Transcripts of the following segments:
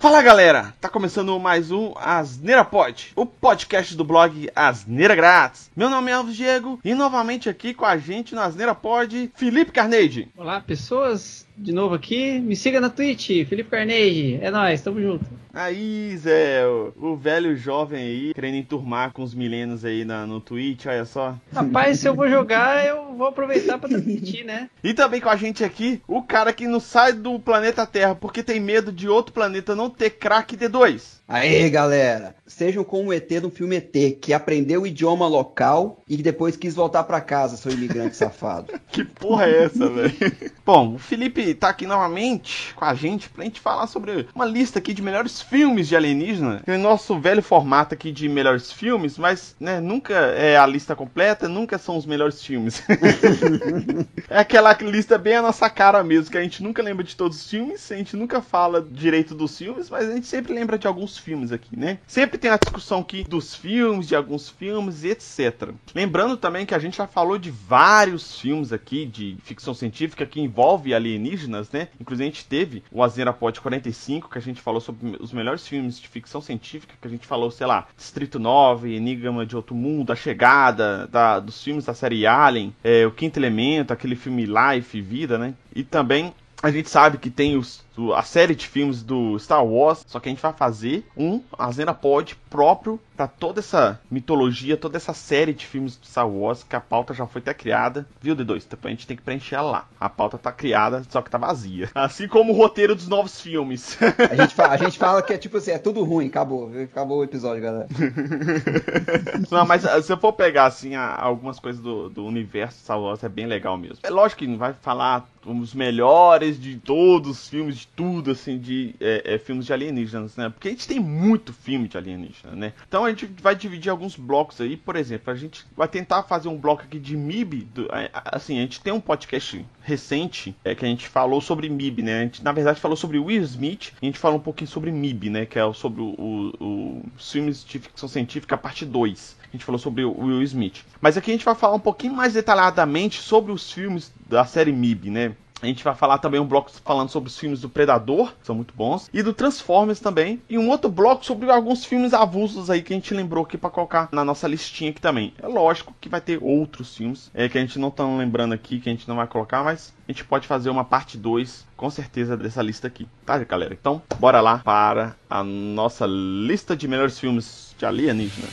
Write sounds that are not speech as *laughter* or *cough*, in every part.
Fala galera, tá começando mais um Asneira Pod, o podcast do blog Asneira Grátis. Meu nome é Alves Diego e novamente aqui com a gente no Asneira Pod, Felipe Carnegie. Olá pessoas, de novo aqui, me siga na Twitch, Felipe Carnegie, é nóis, tamo junto. Aí Zé, o, o velho jovem aí, querendo enturmar com os milênios aí na, no Twitch, olha só. Rapaz, se eu vou jogar, eu vou aproveitar pra transmitir, né? *laughs* E também com a gente aqui, o cara que não sai do planeta Terra porque tem medo de outro planeta não ter crack D2. Aê, galera! Sejam como o ET do filme ET, que aprendeu o idioma local e que depois quis voltar para casa, seu imigrante *laughs* safado. Que porra é essa, velho? *laughs* Bom, o Felipe tá aqui novamente com a gente pra gente falar sobre uma lista aqui de melhores filmes de alienígena. Tem o nosso velho formato aqui de melhores filmes, mas, né, nunca é a lista completa, nunca são os melhores filmes. *laughs* é aquela lista bem a nossa cara mesmo, que a gente nunca lembra de todos os filmes, a gente nunca fala direito dos filmes, mas a gente sempre lembra de alguns filmes aqui, né? Sempre tem a discussão aqui dos filmes, de alguns filmes, etc. Lembrando também que a gente já falou de vários filmes aqui de ficção científica que envolve alienígenas, né? Inclusive a gente teve o Azera Pod 45, que a gente falou sobre os melhores filmes de ficção científica, que a gente falou, sei lá, Distrito 9, Enigma de Outro Mundo, A Chegada, da, dos filmes da série Alien, é, O Quinto Elemento, aquele filme Life, Vida, né? E também a gente sabe que tem os do, a série de filmes do Star Wars, só que a gente vai fazer um Azena Pod próprio para toda essa mitologia, toda essa série de filmes do Star Wars, que a pauta já foi até criada, viu, D2? Depois a gente tem que preencher ela lá. A pauta tá criada, só que tá vazia. *laughs* Assim como o roteiro dos novos filmes. A gente, fala, a *laughs* gente fala que é tipo assim, é tudo ruim, acabou. Acabou o episódio, galera. *laughs* Não, mas ah, se eu for pegar, assim, algumas coisas do, do universo Star Wars, é bem legal mesmo. É lógico que não vai falar os melhores de todos os filmes, de tudo, assim, de é, é, filmes de alienígenas, né? Porque a gente tem muito filme de alienígenas, né? Então a gente vai dividir alguns blocos aí, por exemplo, a gente vai tentar fazer um bloco aqui de MIB, do, assim, a gente tem um podcast recente é, que a gente falou sobre MIB, né? A gente, na verdade, falou sobre Will Smith a gente falou um pouquinho sobre MIB, né? Que é sobre o, o, os filmes de ficção científica, parte 2 a gente falou sobre o Will Smith. Mas aqui a gente vai falar um pouquinho mais detalhadamente sobre os filmes da série MIB, né? A gente vai falar também um bloco falando sobre os filmes do Predador, que são muito bons, e do Transformers também, e um outro bloco sobre alguns filmes avulsos aí que a gente lembrou aqui para colocar na nossa listinha aqui também. É lógico que vai ter outros filmes é, que a gente não tá lembrando aqui, que a gente não vai colocar, mas a gente pode fazer uma parte 2 com certeza dessa lista aqui, tá, galera? Então, bora lá para a nossa lista de melhores filmes de alienígena.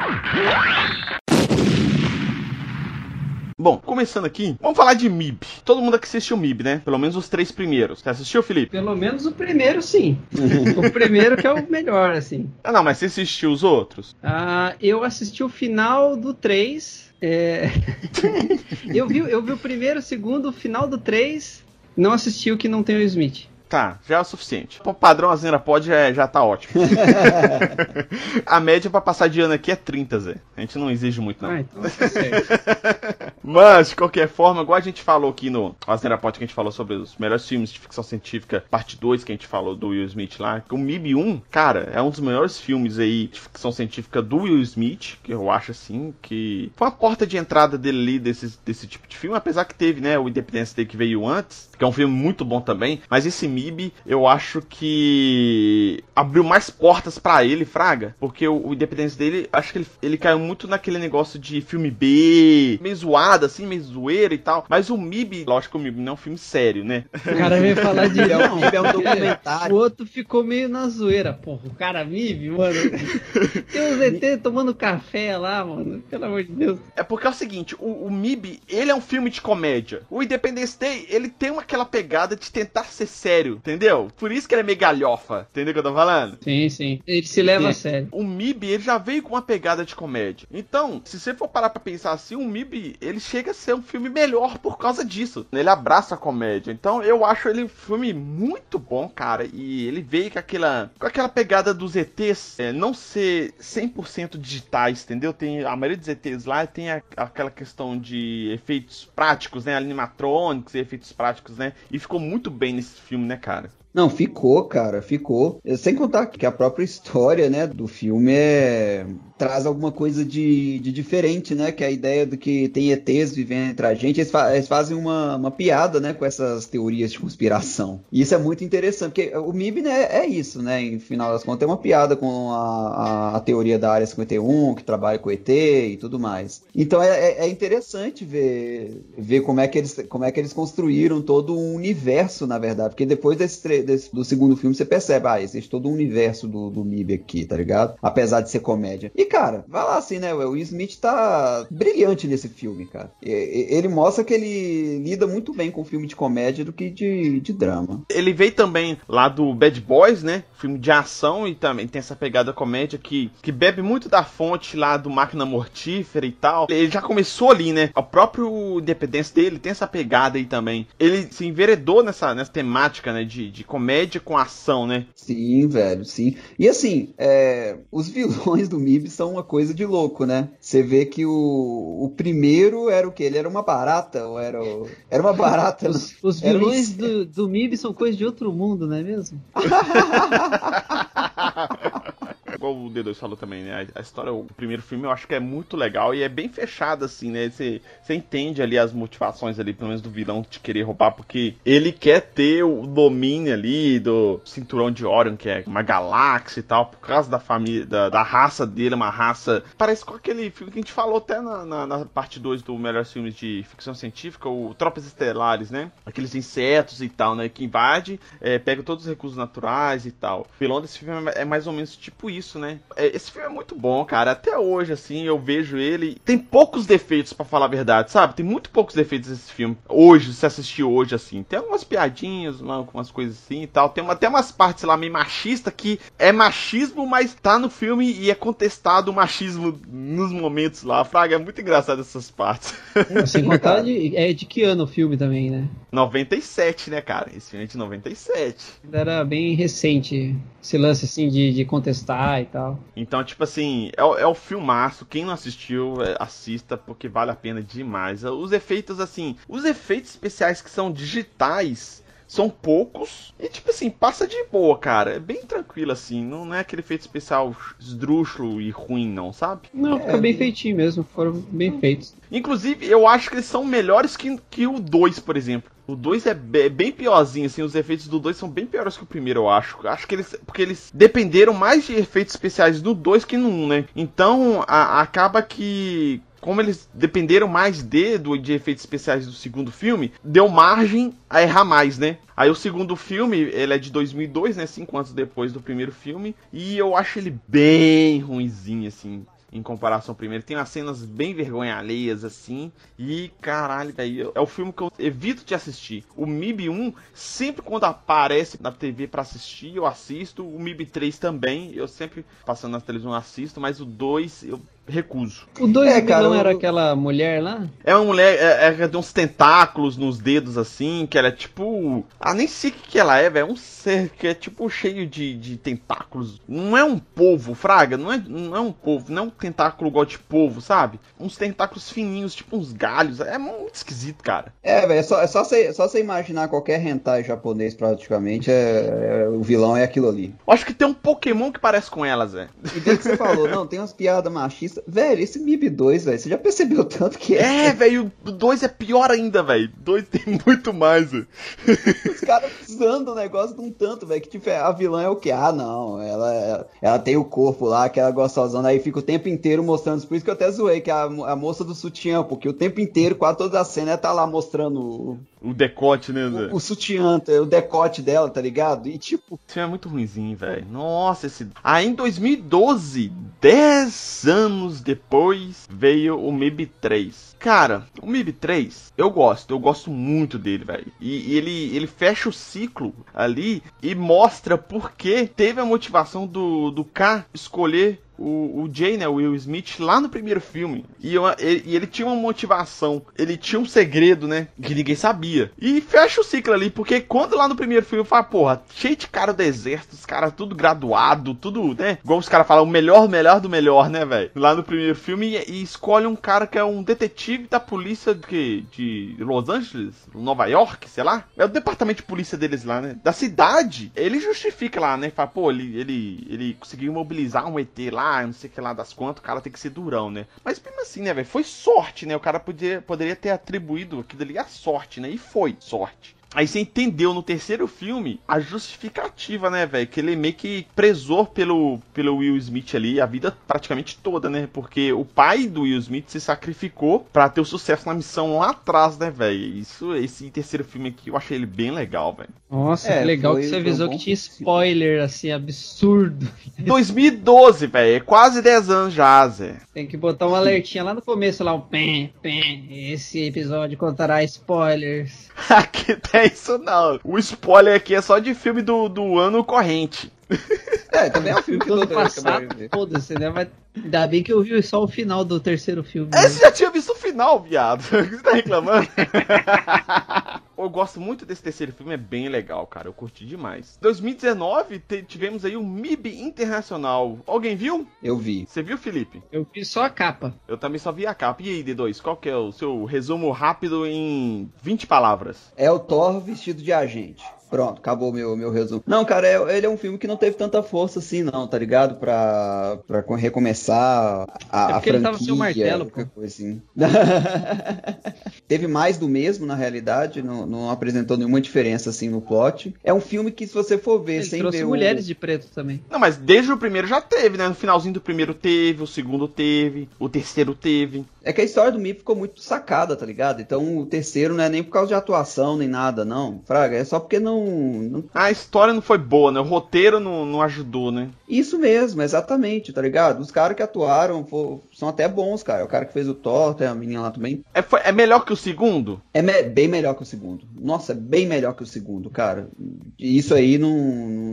*laughs* Bom, começando aqui, vamos falar de MIB. Todo mundo aqui assistiu MIB, né? Pelo menos os três primeiros. Você assistiu, Felipe? Pelo menos o primeiro, sim. *laughs* o primeiro que é o melhor, assim. Ah, não, mas você assistiu os outros? Ah, eu assisti o final do 3. É... *laughs* eu, vi, eu vi o primeiro, o segundo, o final do 3. Não assisti o que não tem o Smith. Tá, já é o suficiente. O padrão Azena pode já, já tá ótimo. *laughs* a média para passar de ano aqui é 30, Zé. A gente não exige muito, não. Ah, então tá *laughs* Mas, de qualquer forma, igual a gente falou aqui no Azena Pod, que a gente falou sobre os melhores filmes de ficção científica, parte 2, que a gente falou do Will Smith lá. O MIB 1, cara, é um dos melhores filmes aí de ficção científica do Will Smith, que eu acho assim, que foi uma porta de entrada dele ali desse, desse tipo de filme, apesar que teve, né, o Independence Day que veio antes, que é um filme muito bom também, mas esse MIB MIB, eu acho que abriu mais portas para ele, Fraga, porque o, o Independence dele, acho que ele, ele caiu muito naquele negócio de filme B, meio zoado, assim, meio zoeira e tal. Mas o MIB, lógico que o MIB não é um filme sério, né? O cara veio falar de. *laughs* não, MIB é um documentário. O outro ficou meio na zoeira, porra. O cara MIB, mano. Tem um ZT tomando café lá, mano. Pelo amor de Deus. É porque é o seguinte, o, o MIB, ele é um filme de comédia. O Independence Day, ele tem uma, aquela pegada de tentar ser sério entendeu? Por isso que ele é meio galhofa, entendeu o que eu tô falando? Sim, sim. Ele se leva sim. a sério. O MIB, ele já veio com uma pegada de comédia. Então, se você for parar pra pensar assim, o MIB, ele chega a ser um filme melhor por causa disso. Ele abraça a comédia. Então, eu acho ele um filme muito bom, cara. E ele veio com aquela, com aquela pegada dos ETs, é, não ser 100% digitais, entendeu? Tem, a maioria dos ETs lá tem a, aquela questão de efeitos práticos, né? Animatrônicos e efeitos práticos, né? E ficou muito bem nesse filme, né, cara? Não, ficou, cara, ficou. Sem contar que a própria história, né, do filme é traz alguma coisa de, de diferente, né? Que é a ideia do que tem ETs vivendo entre a gente. Eles, fa eles fazem uma, uma piada, né? Com essas teorias de conspiração. E isso é muito interessante, porque o MIB né, é isso, né? Em final das contas, é uma piada com a, a, a teoria da área 51, que trabalha com ET e tudo mais. Então é, é, é interessante ver, ver como, é que eles, como é que eles construíram todo um universo, na verdade. Porque depois desse, desse do segundo filme você percebe, ah, existe todo um universo do, do MIB aqui, tá ligado? Apesar de ser comédia. E cara, vai lá assim, né? O Will Smith tá brilhante nesse filme, cara. Ele mostra que ele lida muito bem com filme de comédia do que de, de drama. Ele veio também lá do Bad Boys, né? Filme de ação e também tem essa pegada comédia que, que bebe muito da fonte lá do Máquina Mortífera e tal. Ele já começou ali, né? O próprio Independência dele tem essa pegada aí também. Ele se enveredou nessa, nessa temática, né? De, de comédia com ação, né? Sim, velho, sim. E assim, é, os vilões do MIB são uma coisa de louco, né? Você vê que o, o primeiro era o que? Ele era uma barata? Ou era, o... era uma barata? os, os vilões do, do MIB são coisas de outro mundo, não é mesmo? *laughs* o D2 falou também, né? A, história, o primeiro filme eu acho que é muito legal e é bem fechado, assim, né? Você entende ali as motivações ali, pelo menos do vilão de querer roubar, porque ele quer ter o domínio ali do cinturão de Orion, que é uma galáxia e tal, por causa da família, da, da raça dele, uma raça. Parece com aquele filme que a gente falou até na, na, na parte 2 do Melhores Filmes de Ficção Científica, o Tropas Estelares, né? Aqueles insetos e tal, né? Que invade, é, pega todos os recursos naturais e tal. O vilão desse filme é mais ou menos tipo isso, né? É, esse filme é muito bom, cara. Até hoje, assim, eu vejo ele. Tem poucos defeitos, para falar a verdade, sabe? Tem muito poucos defeitos esse filme. Hoje, se assistir hoje, assim. Tem algumas piadinhas, umas coisas assim e tal. Tem uma, até umas partes lá meio machista que é machismo, mas tá no filme e é contestado o machismo nos momentos lá. Fraga, é muito engraçado essas partes. Sem contar de, é de que ano o filme também, né? 97, né, cara? Esse filme é de 97. Era bem recente esse lance assim de, de contestar e tal. Então, tipo assim, é, é o filmaço. Quem não assistiu, é, assista, porque vale a pena demais. Os efeitos, assim, os efeitos especiais que são digitais são poucos. E, tipo assim, passa de boa, cara. É bem tranquilo, assim. Não é aquele efeito especial esdrúxulo e ruim, não, sabe? Não, é, fica bem feitinho mesmo. Foram bem feitos. Inclusive, eu acho que eles são melhores que, que o 2, por exemplo. O 2 é bem piorzinho, assim, os efeitos do 2 são bem piores que o primeiro, eu acho. Acho que eles. Porque eles dependeram mais de efeitos especiais do 2 que no 1, um, né? Então, a, acaba que como eles dependeram mais de, do, de efeitos especiais do segundo filme, deu margem a errar mais, né? Aí o segundo filme, ele é de 2002, né? Cinco anos depois do primeiro filme. E eu acho ele bem ruinzinho, assim em comparação ao primeiro. Tem umas cenas bem vergonha alheias, assim. E caralho, velho, é o filme que eu evito de assistir. O MIB 1, sempre quando aparece na TV para assistir, eu assisto. O MIB 3 também, eu sempre passando na televisão assisto, mas o 2 eu recuso. O 2 é, cara, não era aquela mulher lá? É uma mulher, é, é, tem uns tentáculos nos dedos assim, que ela é tipo. Ah, nem sei o que, que ela é, velho. É um ser que é tipo cheio de, de tentáculos. Não é um povo, Fraga, não é, não é um povo, não é um tentáculo igual de povo, sabe? Uns tentáculos fininhos, tipo uns galhos. É muito esquisito, cara. É, velho, é só, é só você só imaginar qualquer hentai japonês praticamente, é, é, o vilão é aquilo ali. Eu acho que tem um Pokémon que parece com elas, velho. E bem que você falou, não, tem umas piadas machistas Velho, esse MIB 2, velho, você já percebeu *laughs* tanto que é? É, velho, o 2 é pior ainda, velho. 2 tem *laughs* muito mais, velho. Os caras usando o negócio de um tanto, velho, que tipo, a vilã é o que? Ah, não, ela, ela tem o corpo lá, aquela gostosona, aí fica o tempo inteiro mostrando, por isso que eu até zoei, que é a, a moça do sutiã, porque o tempo inteiro, quase toda a cena, ela tá lá mostrando o decote, né, Zé? O, o sutiã, o decote dela, tá ligado? E tipo. Esse filme é muito ruimzinho, velho. Nossa, esse. Aí em 2012, 10 anos depois, veio o MIB 3. Cara, o MIB 3, eu gosto, eu gosto muito dele, velho. E, e, ele, ele fecha o ciclo ali e mostra por que teve a motivação do, do K escolher o, o Jay, né, o Will Smith, lá no primeiro filme. E, eu, ele, e ele tinha uma motivação, ele tinha um segredo, né, que ninguém sabia. E fecha o ciclo ali, porque quando lá no primeiro filme fala, porra, cheio de cara do exército, os caras tudo graduado, tudo, né, igual os caras falam, o melhor, melhor do melhor, né, velho. Lá no primeiro filme, e, e, escolhe um cara que é um detetive da polícia de, de Los Angeles, Nova York, sei lá. É o departamento de polícia deles lá, né, da cidade. Ele justifica lá, né, fala, pô, ele, ele, ele conseguiu mobilizar um ET lá, lá, não sei que lá das quantas, o cara tem que ser durão, né? Mas mesmo assim, né, velho? Foi sorte, né? O cara podia, poderia ter atribuído aquilo ali a sorte, né? E foi sorte. Aí você entendeu no terceiro filme a justificativa, né, velho? Que ele meio que prezou pelo, pelo Will Smith ali a vida praticamente toda, né? Porque o pai do Will Smith se sacrificou para ter o sucesso na missão lá atrás, né, velho? Isso, esse terceiro filme aqui, eu achei ele bem legal, velho. Nossa, é, que legal foi, que você avisou um que tinha spoiler, assim, absurdo. *laughs* 2012, velho. É quase 10 anos já, Zé. Tem que botar um alertinha lá no começo, lá, um pem, pem. Esse episódio contará spoilers. *laughs* Aqui tem isso não. O spoiler aqui é só de filme do, do ano corrente. *laughs* É, também é um filme que todo passado. Foda-se, né? Mas ainda bem que eu vi só o final do terceiro filme. É, você já tinha visto o final, viado. *laughs* Você tá reclamando? *laughs* eu gosto muito desse terceiro filme, é bem legal, cara. Eu curti demais. 2019, tivemos aí o MIB Internacional. Alguém viu? Eu vi. Você viu, Felipe? Eu vi só a capa. Eu também só vi a capa. E aí, D2, qual que é o seu resumo rápido em 20 palavras? É o Thor vestido de agente. Pronto, acabou meu, meu resumo. Não, cara, é, ele é um filme que não teve tanta força assim, não, tá ligado? Pra, pra recomeçar a, é a franquia. Ele tava sem o martelo, qualquer pô. coisa assim. *laughs* teve mais do mesmo, na realidade, não, não apresentou nenhuma diferença assim no plot. É um filme que, se você for ver ele sem trouxe ver. mulheres o... de preto também. Não, mas desde o primeiro já teve, né? No finalzinho do primeiro teve, o segundo teve, o terceiro teve. É que a história do Mi ficou muito sacada, tá ligado? Então o terceiro não é nem por causa de atuação nem nada, não. Fraga, é só porque não. Não... A história não foi boa, né? O roteiro não, não ajudou, né? Isso mesmo, exatamente, tá ligado? Os caras que atuaram são até bons, cara. O cara que fez o Thor, tem a menina lá também. É, foi, é melhor que o segundo? É me bem melhor que o segundo. Nossa, é bem melhor que o segundo, cara. Isso aí não,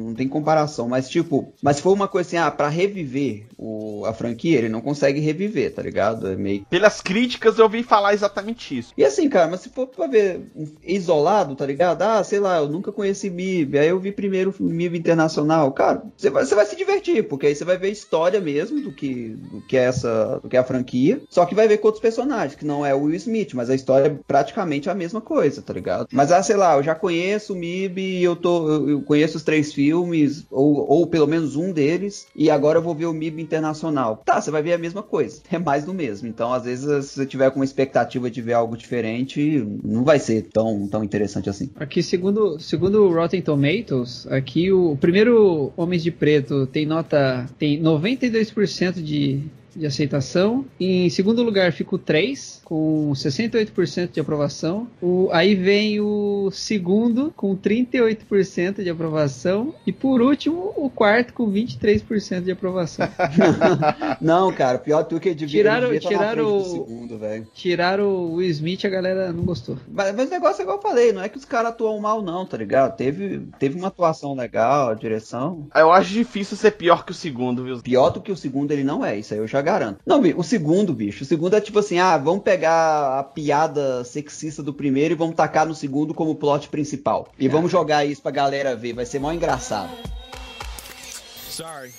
não tem comparação. Mas, tipo, mas foi uma coisa assim, ah, pra reviver o, a franquia, ele não consegue reviver, tá ligado? É meio pelas críticas eu ouvi falar exatamente isso. E assim, cara, mas se for pra ver isolado, tá ligado? Ah, sei lá, eu nunca conheci MIB, aí eu vi primeiro o MIB internacional. Cara, você vai, vai se divertir, porque aí você vai ver história mesmo do que, do que é essa, do que é a franquia. Só que vai ver com outros personagens, que não é o Will Smith, mas a história é praticamente a mesma coisa, tá ligado? Mas ah, sei lá, eu já conheço o MIB eu tô. Eu conheço os três filmes, ou, ou pelo menos um deles, e agora eu vou ver o MIB internacional. Tá, você vai ver a mesma coisa. *laughs* É mais do mesmo. Então, às vezes, se você tiver com uma expectativa de ver algo diferente, não vai ser tão, tão interessante assim. Aqui, segundo, segundo o Rotten Tomatoes, aqui o, o primeiro Homens de Preto tem nota. tem 92% de de aceitação. Em segundo lugar fica o 3, com 68% de aprovação. O, aí vem o segundo, com 38% de aprovação. E por último, o quarto, com 23% de aprovação. *laughs* não, cara, pior do que devia, tiraram, devia tiraram o segundo, velho. Tiraram o Will Smith, a galera não gostou. Mas, mas o negócio é igual eu falei, não é que os caras atuam mal, não, tá ligado? Teve, teve uma atuação legal, a direção. Eu acho difícil ser pior que o segundo, viu? Pior do que o segundo ele não é, isso aí eu já garanto. Não, o segundo, bicho, o segundo é tipo assim, ah, vamos pegar a piada sexista do primeiro e vamos tacar no segundo como plot principal. E vamos jogar isso pra galera ver, vai ser mó engraçado. Sorry.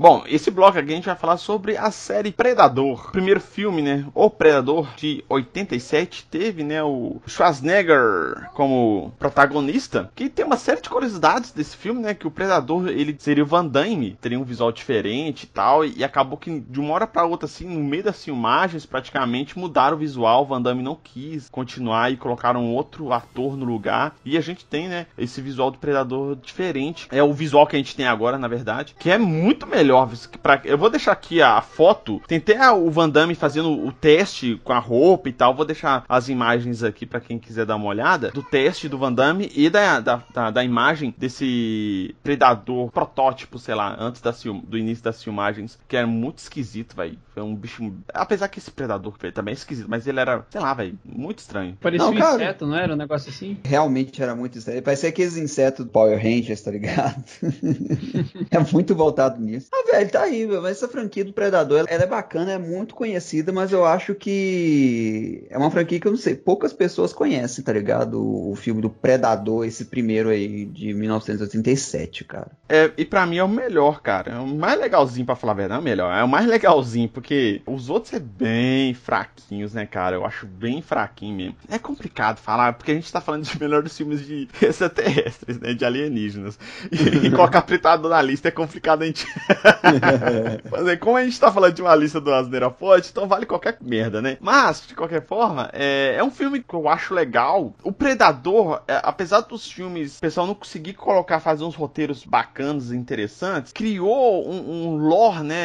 Bom, esse bloco aqui a gente vai falar sobre a série Predador. Primeiro filme, né? O Predador de 87 teve, né, o Schwarzenegger como protagonista, que tem uma série de curiosidades desse filme, né, que o Predador, ele seria o Van Damme, teria um visual diferente e tal, e acabou que de uma hora para outra assim, no meio das filmagens, praticamente mudaram o visual, o Van Damme não quis continuar e colocaram outro ator no lugar. E a gente tem, né, esse visual do Predador diferente. É o visual que a gente tem agora, na verdade, que é muito melhor melhor. Pra, eu vou deixar aqui a foto. Tem até o Van Damme fazendo o teste com a roupa e tal. Vou deixar as imagens aqui para quem quiser dar uma olhada. Do teste do Van Damme e da, da, da, da imagem desse predador protótipo, sei lá, antes da, do início das filmagens. Que era muito esquisito, velho. Foi um bicho. Apesar que esse predador também é esquisito, mas ele era, sei lá, velho, muito estranho. Parecia não, um cara, inseto, não era? Um negócio assim? Realmente era muito estranho. Parecia aqueles insetos do Power Rangers, tá ligado? *laughs* é muito voltado nisso. Ah, velho, tá aí, mas essa franquia do Predador, ela é bacana, é muito conhecida, mas eu acho que é uma franquia que eu não sei, poucas pessoas conhecem, tá ligado? O, filme do Predador, esse primeiro aí, de 1987, cara. É, e pra mim é o melhor, cara. É o mais legalzinho, pra falar a verdade, é o melhor. É o mais legalzinho, porque os outros é bem fraquinhos, né, cara? Eu acho bem fraquinho mesmo. É complicado falar, porque a gente tá falando de melhores filmes de *laughs* extraterrestres, né? De alienígenas. E, e colocar Predador na lista é complicado a gente. Mas como a gente tá falando de uma lista do Asneira Forte, então vale qualquer merda, né? Mas, de qualquer forma, é, é um filme que eu acho legal. O Predador, é, apesar dos filmes, o pessoal não conseguir colocar, fazer uns roteiros bacanas e interessantes, criou um, um lore, né?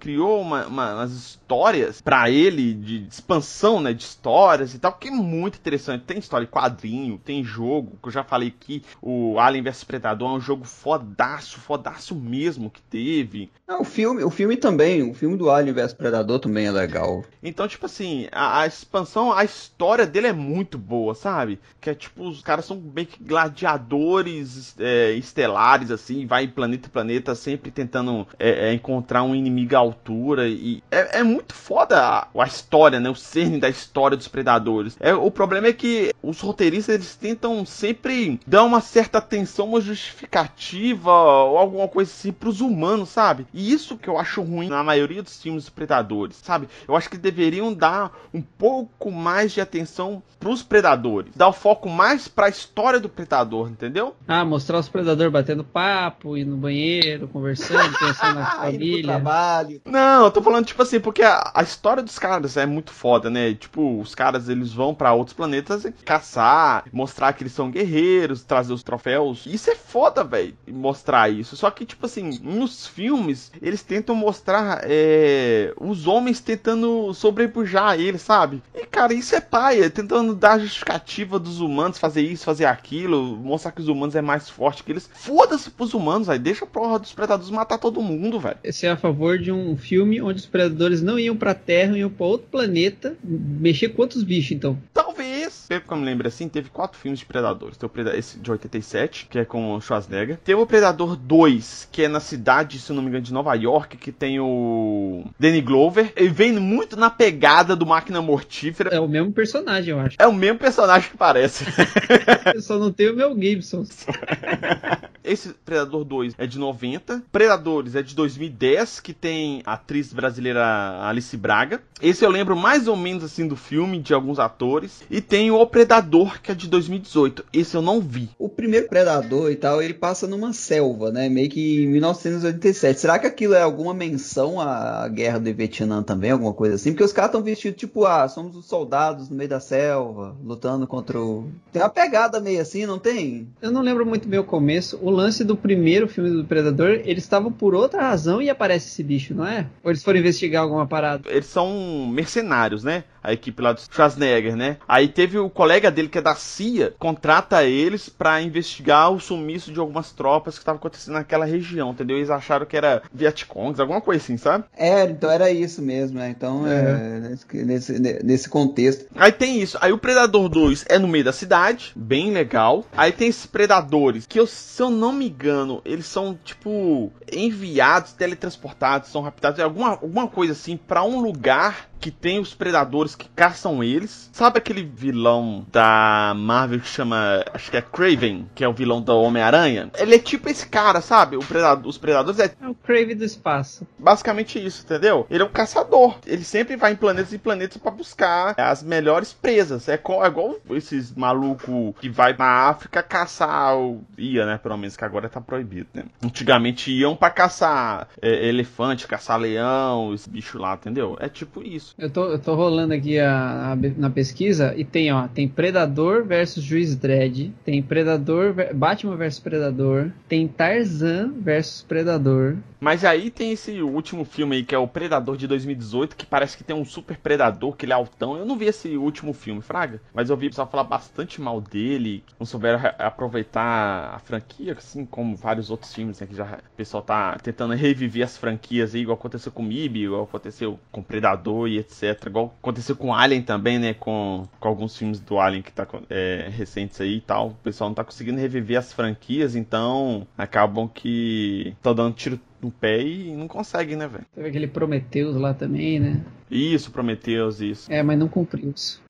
Criou uma, uma, umas histórias para ele de expansão, né? De histórias e tal, que é muito interessante. Tem história de quadrinho, tem jogo, que eu já falei aqui, o Alien vs Predador é um jogo fodaço, fodaço mesmo que teve. Não, o filme, o filme também, o filme do Alien vs Predador também é legal. Então, tipo assim, a, a, expansão, a história dele é muito boa, sabe? Que é tipo, os caras são meio que gladiadores é, estelares, assim, vai planeta planeta, sempre tentando é, é, encontrar um inimigo à altura. E é, é muito foda a, a, história, né? O cerne da história dos predadores. É, o problema é que os roteiristas eles tentam sempre dar uma certa atenção, uma justificativa ou alguma coisa assim pros humanos, sabe? E isso que eu acho ruim na maioria dos filmes dos predadores, sabe? Eu acho que deveriam dar um pouco mais de atenção pros predadores, dar o foco mais pra história do predador, entendeu? Ah, mostrar os predadores batendo papo, ir no banheiro, conversando, pensando na *laughs* família. trabalho. Não, eu tô falando tipo assim, porque a, a, história dos caras é muito foda, né? Tipo, os caras eles vão para outros planetas caçar, mostrar que eles são guerreiros, trazer os troféus. Isso é foda, velho, mostrar isso. Só que, tipo assim, nos filmes, eles tentam mostrar é, os homens tentando sobrepujar eles, sabe? E, cara, isso é paia, tentando dar a justificativa dos humanos fazer isso, fazer aquilo, mostrar que os humanos é mais forte que eles. Foda-se pros humanos, velho. Deixa a porra dos predadores matar todo mundo, velho. Você é a favor de um filme onde os predadores não iam pra Terra, iam pra outro planeta, mexer com outros bichos, então? Talvez. Pelo que eu me lembro assim, teve quatro filmes de Predadores. Tem o Predador, esse de 87, que é com o Schwarzenegger. Teve o Predador 2, que é na cidade, se não me engano, de Nova York, que tem o Danny Glover. Ele vem muito na pegada do Máquina Mortífera. É o mesmo personagem, eu acho. É o mesmo personagem que parece. *laughs* eu só não tenho o Mel Gibson. *laughs* Esse Predador 2 é de 90. Predadores é de 2010, que tem a atriz brasileira Alice Braga. Esse eu lembro mais ou menos assim do filme, de alguns atores. E tem o Predador, que é de 2018. Esse eu não vi. O primeiro Predador e tal, ele passa numa selva, né? Meio que em 1987. Será que aquilo é alguma menção à guerra do Vietnã também? Alguma coisa assim? Porque os caras estão vestidos tipo, ah, somos os soldados no meio da selva, lutando contra o. Tem uma pegada meio assim, não tem? Eu não lembro muito bem o começo. O lance do primeiro filme do Predador, eles estavam por outra razão e aparece esse bicho, não é? Ou eles foram investigar alguma parada? Eles são mercenários, né? A equipe lá do Schwarzenegger, né? Aí teve o colega dele que é da CIA, contrata eles para investigar o sumiço de algumas tropas que estavam acontecendo naquela região, entendeu? Eles acharam que era Vietcongs, alguma coisa assim, sabe? É, então era isso mesmo, né? Então, é. É, nesse, nesse contexto. Aí tem isso. Aí o Predador 2 é no meio da cidade, bem legal. Aí tem esses predadores, que eu, se eu não me engano, eles são, tipo, enviados, teletransportados, são raptados, alguma, alguma coisa assim, para um lugar que tem os predadores que caçam eles. Sabe aquele vilão da Marvel que chama, acho que é Craven, que é o vilão do Homem-Aranha? Ele é tipo esse cara, sabe? O predador, os predadores é... é o Craven do espaço. Basicamente isso, entendeu? Ele é um caçador. Ele sempre vai em planetas e planetas para buscar as melhores presas. É, igual, é igual esses malucos que vai na África caçar, ia, né? Pelo menos que agora tá proibido, né? Antigamente iam para caçar é, elefante, caçar leão, esse bicho lá, entendeu? É tipo isso. Eu tô, eu tô rolando aqui a, a, na pesquisa e tem, ó, tem Predador versus Juiz Dredd, tem Predador, Batman versus Predador, tem Tarzan versus Predador. Mas aí tem esse último filme aí que é o Predador de 2018, que parece que tem um super predador, que ele é altão. Eu não vi esse último filme, Fraga, mas eu vi o pessoal falar bastante mal dele, não souberam aproveitar a franquia, assim como vários outros filmes, né, que já o pessoal tá tentando reviver as franquias aí, igual aconteceu com MIB, igual aconteceu com Predador e etc. Igual aconteceu com Alien também, né? Com, com alguns filmes do Alien que tá é, recentes aí e tal. O pessoal não tá conseguindo reviver as franquias, então acabam que estão dando tiro no pé e não conseguem, né, velho? Teve aquele Prometheus lá também, né? Isso, Prometheus, isso. É, mas não cumpriu isso.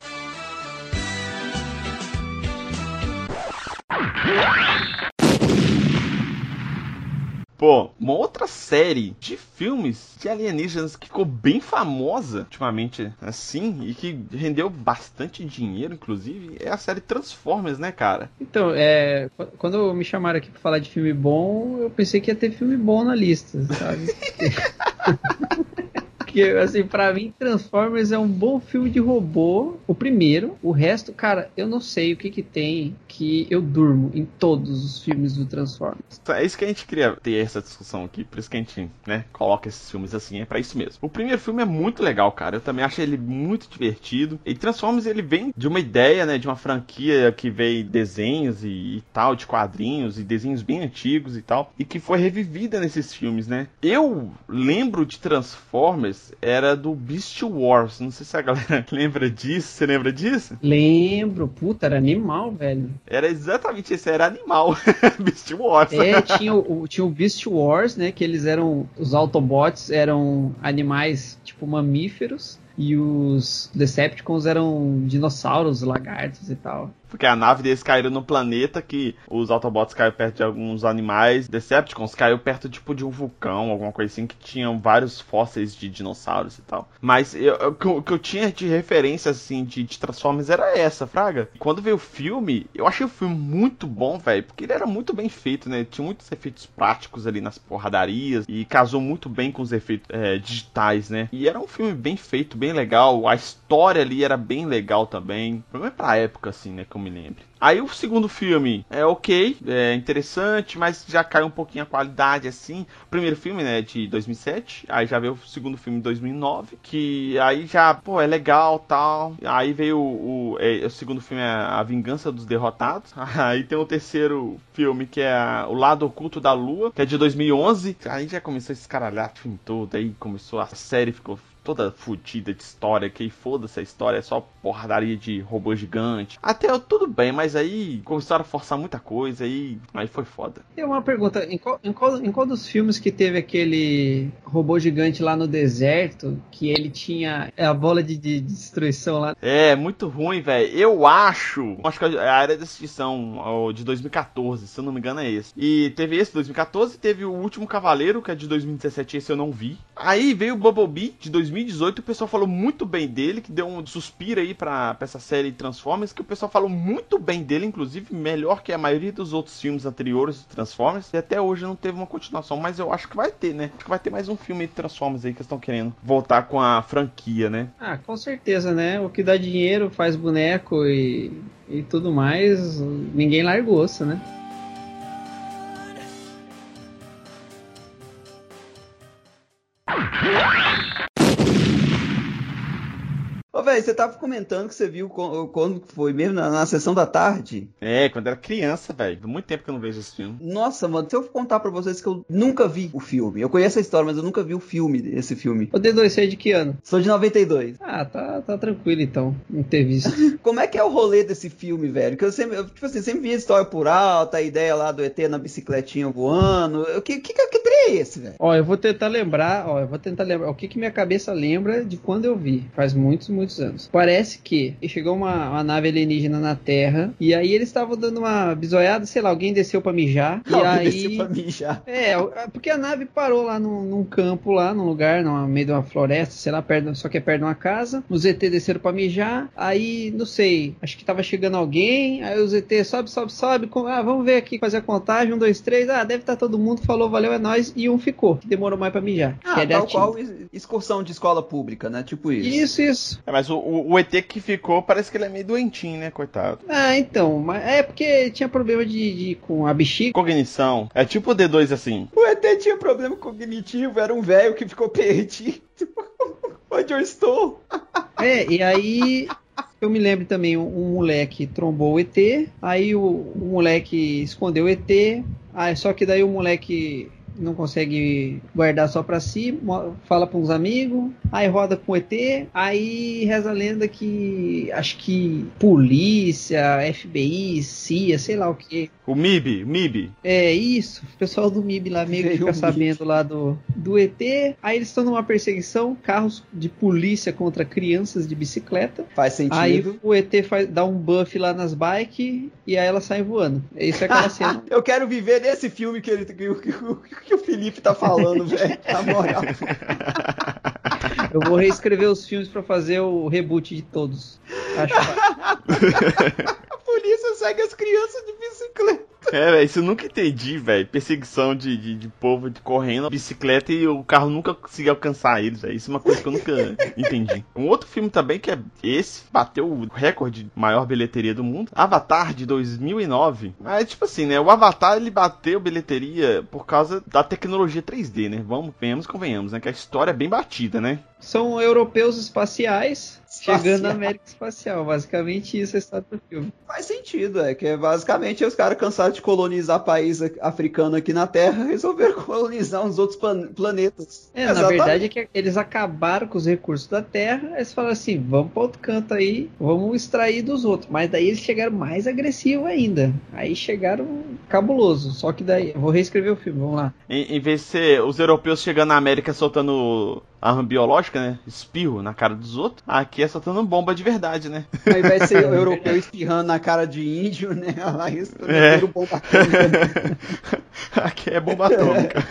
Pô, uma outra série de filmes de alienígenas que ficou bem famosa ultimamente, assim, e que rendeu bastante dinheiro, inclusive, é a série Transformers, né, cara? Então, é, quando me chamaram aqui pra falar de filme bom, eu pensei que ia ter filme bom na lista, sabe? *laughs* Porque, assim, pra mim, Transformers é um bom filme de robô. O primeiro. O resto, cara, eu não sei o que que tem que eu durmo em todos os filmes do Transformers. Então, é isso que a gente queria ter essa discussão aqui. Por isso que a gente, né, coloca esses filmes assim. É para isso mesmo. O primeiro filme é muito legal, cara. Eu também achei ele muito divertido. E Transformers, ele vem de uma ideia, né, de uma franquia que veio desenhos e, e tal, de quadrinhos e desenhos bem antigos e tal. E que foi revivida nesses filmes, né? Eu lembro de Transformers era do Beast Wars. Não sei se a galera *laughs* lembra disso. Você lembra disso? Lembro. Puta, era animal, velho. Era exatamente esse, era animal. *laughs* Beast Wars. É, tinha o, tinha o Beast Wars, né? Que eles eram. Os Autobots eram animais tipo mamíferos. E os Decepticons eram dinossauros, lagartos e tal. Porque a nave deles caiu no planeta que os Autobots caíram perto de alguns animais. Decepticons caiu perto tipo de um vulcão, alguma coisa assim, que tinham vários fósseis de dinossauros e tal. Mas eu, o que eu tinha de referência, assim, de, de Transformers era essa, Fraga. Quando veio o filme, eu achei o filme muito bom, velho, porque ele era muito bem feito, né? Tinha muitos efeitos práticos ali nas porradarias e casou muito bem com os efeitos é, digitais, né? E era um filme bem feito, bem legal. A história ali era bem legal também. Pelo menos pra época, assim, né? Eu me lembre. Aí o segundo filme é ok, é interessante, mas já cai um pouquinho a qualidade assim. O primeiro filme, né, de 2007, aí já veio o segundo filme de 2009, que aí já, pô, é legal, tal. Aí veio o, o, é, o segundo filme é A Vingança dos Derrotados. *laughs* Aí tem o terceiro filme que é O Lado Oculto da Lua, que é de 2011. Aí já começou esse caralhato filme todo, aí começou a série ficou toda fodida de história, que foda-se a história, é só porradaria de robô gigante. Até tudo bem, mas aí começaram a forçar muita coisa aí, aí foi foda. Tem uma pergunta, em qual, em, qual, em qual dos filmes que teve aquele robô gigante lá no deserto, que ele tinha a bola de, de destruição lá? É, muito ruim, velho. Eu acho, acho que é a área da extinção de 2014, se eu não me engano é esse. E teve esse 2014, teve o Último Cavaleiro, que é de 2017, esse eu não vi. Aí veio o Bumblebee de 2000 2018 o pessoal falou muito bem dele, que deu um suspiro aí pra, pra essa série Transformers, que o pessoal falou muito bem dele, inclusive melhor que a maioria dos outros filmes anteriores de Transformers. E até hoje não teve uma continuação, mas eu acho que vai ter, né? Acho que vai ter mais um filme de Transformers aí que estão querendo voltar com a franquia, né? Ah, com certeza, né? O que dá dinheiro faz boneco e, e tudo mais, ninguém larga o osso, né? Velho, você tava comentando que você viu quando foi mesmo na, na sessão da tarde. É, quando era criança, velho. Muito tempo que eu não vejo esse filme. Nossa, mano, se eu contar pra vocês que eu nunca vi o filme. Eu conheço a história, mas eu nunca vi o filme, esse filme. O D2, você é de que ano? Sou de 92. Ah, tá, tá tranquilo então, não ter visto. *laughs* Como é que é o rolê desse filme, velho? Que eu sempre, eu, tipo assim, sempre vi a história por alto, a ideia lá do ET na bicicletinha voando. O que, que, que, que é esse, velho? Ó, eu vou tentar lembrar, ó, eu vou tentar lembrar o que que minha cabeça lembra de quando eu vi. Faz muitos, muitos anos. Parece que chegou uma, uma nave alienígena na Terra e aí eles estavam dando uma bisoiada, sei lá, alguém desceu para mijar. e alguém aí... desceu pra mijar. É, porque a nave parou lá num, num campo, lá num lugar, no meio de uma floresta, sei lá, perto, só que é perto de uma casa. Os ET desceram para mijar. Aí, não sei, acho que tava chegando alguém. Aí os ET sobe, sobe, sobe. Com, ah, vamos ver aqui, fazer a contagem. Um, dois, três. Ah, deve estar tá todo mundo. Falou, valeu, é nóis. E um ficou, que demorou mais para mijar. Ah, que é tal qual excursão de escola pública, né? Tipo isso. Isso, isso. É, mas o, o, o, ET que ficou, parece que ele é meio doentinho, né, coitado? Ah, então. Mas é porque tinha problema de, de com a bexiga. Cognição. É tipo o D2 assim. O ET tinha problema cognitivo, era um velho que ficou perdido. *laughs* Onde eu estou? *laughs* é, e aí eu me lembro também, um, um, moleque trombou o ET, aí o, o moleque escondeu o ET, aí, só que daí o moleque não consegue guardar só pra si, fala pra uns amigos, aí roda com o ET, aí reza a lenda que acho que polícia, FBI, CIA, sei lá o que. O MIB, MIB. É isso, o pessoal do MIB lá meio que fica sabendo lá do, do ET, aí eles estão numa perseguição, carros de polícia contra crianças de bicicleta. Faz sentido. Aí o ET faz, dá um buff lá nas bikes e aí elas saem voando. Isso é aquela *laughs* cena. Eu quero viver nesse filme que, ele, que, que o- que o Felipe tá falando, *laughs* velho. Na moral. Eu vou reescrever os filmes pra fazer o reboot de todos. Acho. *laughs* A polícia segue as crianças de bicicleta. É, velho, isso eu nunca entendi, velho. Perseguição de, de, de povo de correndo, bicicleta e o carro nunca conseguia alcançar eles, velho. Isso é uma coisa que eu nunca *laughs* entendi. Um outro filme também que é esse, bateu o recorde de maior bilheteria do mundo, Avatar de 2009. Mas, tipo assim, né? O Avatar ele bateu bilheteria por causa da tecnologia 3D, né? Vamos, venhamos, convenhamos, né? Que a história é bem batida, né? São europeus espaciais Espacial. chegando na América Espacial. Basicamente isso é a história do filme. Faz sentido, é que é basicamente os caras cansados de colonizar país africano aqui na Terra, resolveram *laughs* colonizar uns outros plan- planetas. É, na Exatamente. verdade é que eles acabaram com os recursos da Terra, eles falaram assim, vamos para outro canto aí, vamos extrair dos outros. Mas daí eles chegaram mais agressivo ainda. Aí chegaram cabuloso. Só que daí, eu vou reescrever o filme, vamos lá. Em, em vez de ser os europeus chegando na América soltando arma biológica, né? Espirro na cara dos outros, aqui é soltando bomba de verdade, né? Invés de ser o *laughs* europeu espirrando na cara de índio, né? Lá eles *laughs* É. meteram bomba atômica. *laughs* Aqui é bomba atômica.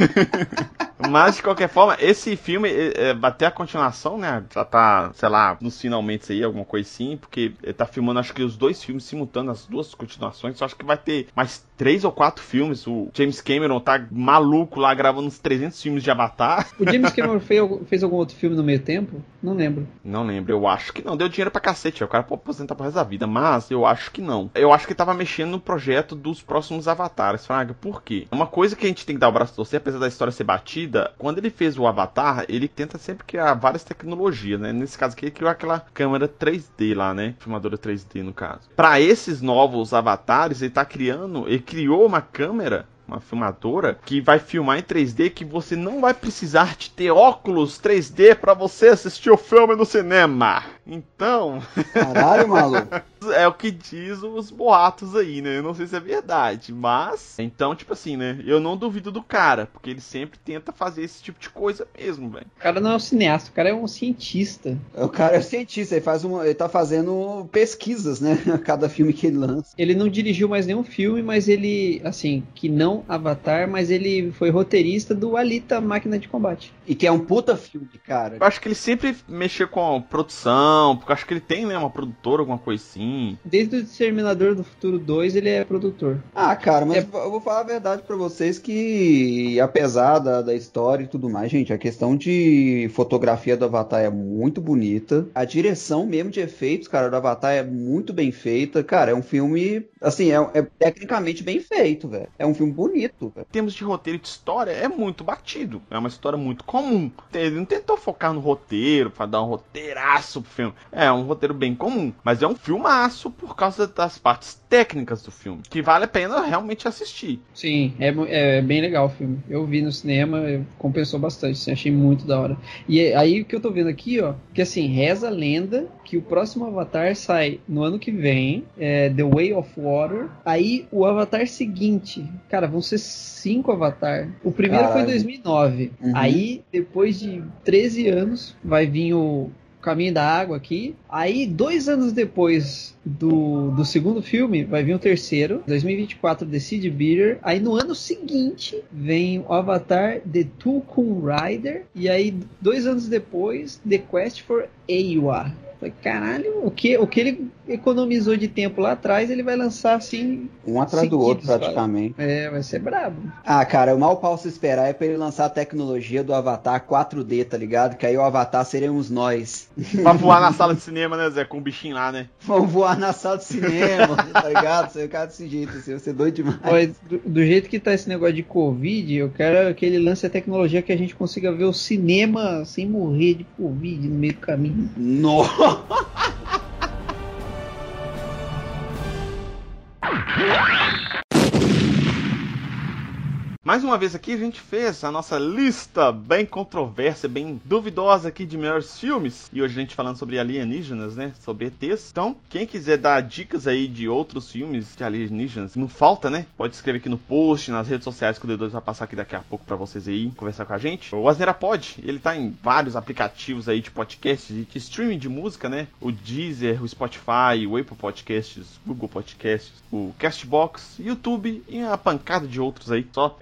Mas, de qualquer forma, esse filme, é, é, até a continuação, né? Já tá, sei lá, nos finalmente aí, alguma coisa assim, porque tá filmando, acho que os dois filmes simultâneos, as duas continuações. Eu acho que vai ter mais três ou quatro filmes. O James Cameron tá maluco lá gravando uns 300 filmes de Avatar. O James Cameron fez, fez algum outro filme no meio tempo? Não lembro. Não lembro, eu acho que não. Deu dinheiro pra cacete, o cara pode aposentar pro resto da vida, mas eu acho que não. Eu acho que tava mexendo no projeto dos próximos avatares, Fraga. Por quê? Uma coisa que a gente tem que dar o braço a torcer, apesar da história ser batida, quando ele fez o Avatar, ele tenta sempre criar várias tecnologias, né? Nesse caso aqui, ele criou aquela câmera 3D lá, né? Filmadora 3D, no caso. Pra esses novos avatares, ele tá criando, ele criou uma câmera uma filmadora que vai filmar em 3D que você não vai precisar de ter óculos 3D para você assistir o filme no cinema. Então, Caralho, maluco. *laughs* é o que diz os boatos aí, né? Eu não sei se é verdade, mas então, tipo assim, né? Eu não duvido do cara, porque ele sempre tenta fazer esse tipo de coisa mesmo, velho. O cara não é um cineasta, o cara é um cientista. O cara é cientista, ele, faz uma, ele tá fazendo pesquisas, né? *laughs* A cada filme que ele lança. Ele não dirigiu mais nenhum filme, mas ele, assim, que não Avatar, mas ele foi roteirista do Alita Máquina de Combate. E que é um puta filme, cara. Eu acho que ele sempre mexeu com produção, porque eu acho que ele tem, né, uma produtora, alguma coisa assim. Desde o Exterminador do Futuro 2, ele é produtor. Ah, cara, mas É- eu vou falar a verdade pra vocês que, apesar da, da história e tudo mais, gente, a questão de fotografia do Avatar é muito bonita. A direção mesmo de efeitos, cara, do Avatar é muito bem feita. Cara, é um filme, assim, é, é tecnicamente bem feito, velho. É um filme bonito, velho. Em termos de roteiro e de história, é muito batido. É uma história muito comum. Ele não tentou focar no roteiro, pra dar um roteiraço pro filme. É um roteiro bem comum, mas é um filmaço por causa das partes técnicas do filme, que vale a pena realmente assistir. Sim, é, é bem legal o filme. Eu vi no cinema, compensou bastante, assim, achei muito da hora. E é- aí o que eu tô vendo aqui, ó, que assim, reza a lenda que o próximo Avatar sai no ano que vem, é The Way of Water. Aí o Avatar seguinte, cara, vão ser cinco Avatar. O primeiro foi em Caralho. 2009. Uhum. Aí, depois de 13 anos, vai vir o Caminho da Água aqui. Aí, dois anos depois do, do segundo filme, vai vir o terceiro, 2024, The Seed Beater. Aí, no ano seguinte, vem o Avatar The Tulkun Rider. E aí, dois anos depois, The Quest for Eywa. Falei, caralho, o que, o que ele economizou de tempo lá atrás, ele vai lançar assim. Um atrás do outro, Seguidos, praticamente. É, vai ser brabo. Ah, cara, o mal posso esperar é pra ele lançar a tecnologia do Avatar 4D, tá ligado? Que aí o Avatar seremos nós. Pra voar na sala de cinema, né, Zé? Com o bichinho lá, né? Vamos voar na sala de cinema, *laughs* tá ligado? Você ficar desse jeito, assim, você é doido demais. Olha, do, do jeito que tá esse negócio de Covid, eu quero que ele lance a tecnologia que a gente consiga ver o cinema sem morrer de Covid no meio do caminho. Nossa! Ha ha ha! Mais uma vez aqui a gente fez a nossa lista bem controversa, bem duvidosa aqui de melhores filmes. E hoje a gente falando sobre alienígenas, né? Sobre ETs. Então, quem quiser dar dicas aí de outros filmes de alienígenas, não falta, né? Pode escrever aqui no post, nas redes sociais que o D2 vai passar aqui daqui a pouco para vocês aí conversar com a gente. O Asneira Pod, ele tá em vários aplicativos aí de podcast, de streaming de música, né? O Deezer, o Spotify, o Apple Podcasts, Google Podcasts, o Castbox, YouTube e uma pancada de outros aí. Só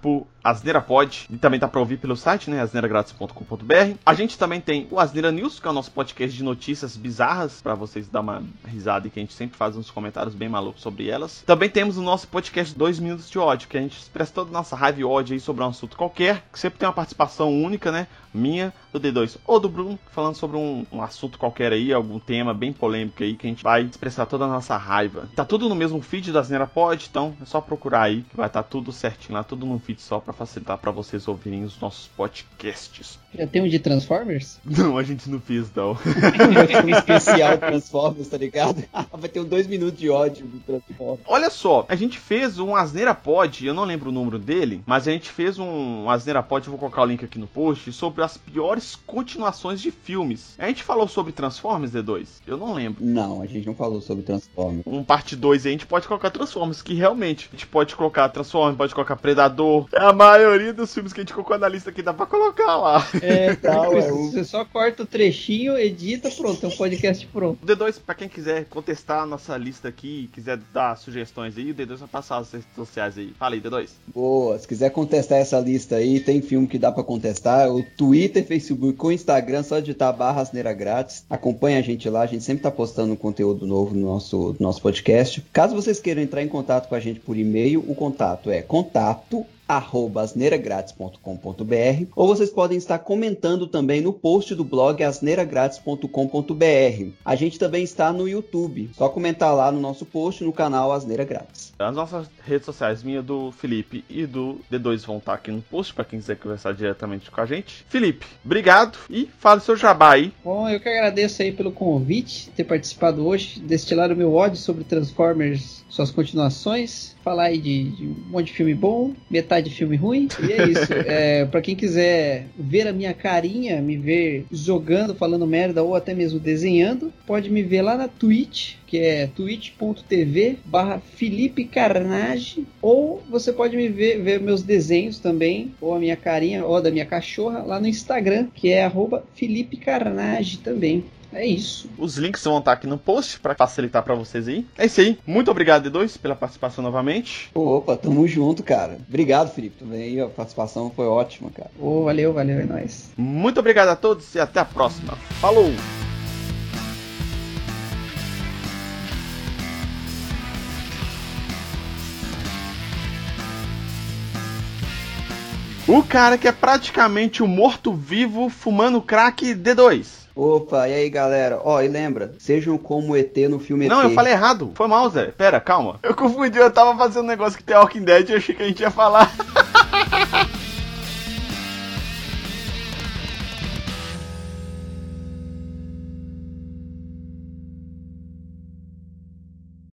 por Asneira Pod e também dá pra ouvir pelo site, né? asneiragratis.com.br. A gente também tem o Asneira News, que é o nosso podcast de notícias bizarras, para vocês dar uma risada e que a gente sempre faz uns comentários bem malucos sobre elas. Também temos o nosso podcast 2 Minutos de Ódio, que a gente expressa toda a nossa raiva e ódio aí sobre um assunto qualquer, que sempre tem uma participação única, né? Minha, do D2 ou do Bruno, falando sobre um, um assunto qualquer aí, algum tema bem polêmico aí, que a gente vai expressar toda a nossa raiva. Tá tudo no mesmo feed da Asneira Pod, então é só procurar aí, que vai estar tá tudo certinho lá, tudo num feed só para facilitar para vocês ouvirem os nossos podcasts. Já tem um de Transformers? *laughs* Não, a gente não fez, não. *laughs* um especial Transformers, tá ligado? *laughs* Vai ter um dois minutos de ódio do Transformers. Olha só, a gente fez um Asneira Pod, eu não lembro o número dele, mas a gente fez um Asneira Pod, eu vou colocar o link aqui no post, sobre as piores continuações de filmes. A gente falou sobre Transformers, D2? Eu não lembro. Não, a gente não falou sobre Transformers. Um parte 2 a gente pode colocar Transformers, que realmente a gente pode colocar Transformers, pode colocar Predador. É a maioria dos filmes que a gente colocou na lista aqui dá pra colocar lá. É, tal, é. *laughs* Você só corta o trechinho, edita, pronto, é um podcast pronto. O D2, pra quem quiser contestar a nossa lista aqui, quiser dar sugestões aí, o D2 vai passar as redes sociais aí. Fala aí, D2. Boa, se quiser contestar essa lista aí, tem filme que dá pra contestar. O Twitter, Facebook, com Instagram, só digitar barra asneira grátis. Acompanha a gente lá, a gente sempre tá postando conteúdo novo no nosso, no nosso podcast. Caso vocês queiram entrar em contato com a gente por e-mail, o contato é contato asneiragratis.com.br ou vocês podem estar comentando também no post do blog asneiragratis.com.br. A gente também está no YouTube, só comentar lá no nosso post no canal Asneira Grátis. As nossas redes sociais, minha do Felipe e do D2 vão estar aqui no post para quem quiser conversar diretamente com a gente. Felipe, obrigado e fale seu jabá aí. Bom, eu que agradeço aí pelo convite, ter participado hoje, destilar o meu ódio sobre Transformers, suas continuações, falar aí de, de um monte de filme bom, metade de filme ruim. E é isso. *laughs* é, para quem quiser ver a minha carinha, me ver jogando, falando merda ou até mesmo desenhando, pode me ver lá na Twitch, que é twitch.tv barra Felipe Carnage, ou você pode me ver, ver meus desenhos também, ou a minha carinha, ou da minha cachorra, lá no Instagram, que é arroba Felipe Carnage também. É isso. Os links vão estar aqui no post para facilitar para vocês aí. É isso aí. Muito obrigado, D2, pela participação novamente. Opa, tamo junto, cara. Obrigado, Felipe. Também a participação foi ótima, cara. Oh, valeu, valeu, é nóis. Muito obrigado a todos e até a próxima. Falou! O cara que é praticamente o morto-vivo fumando crack D2. Opa, e aí galera? Ó, oh, e lembra, sejam como ET no filme Não, ET. eu falei errado. Foi mal, Zé. Pera, calma. Eu confundi, eu tava fazendo um negócio que tem Walking Dead e achei que a gente ia falar. *laughs*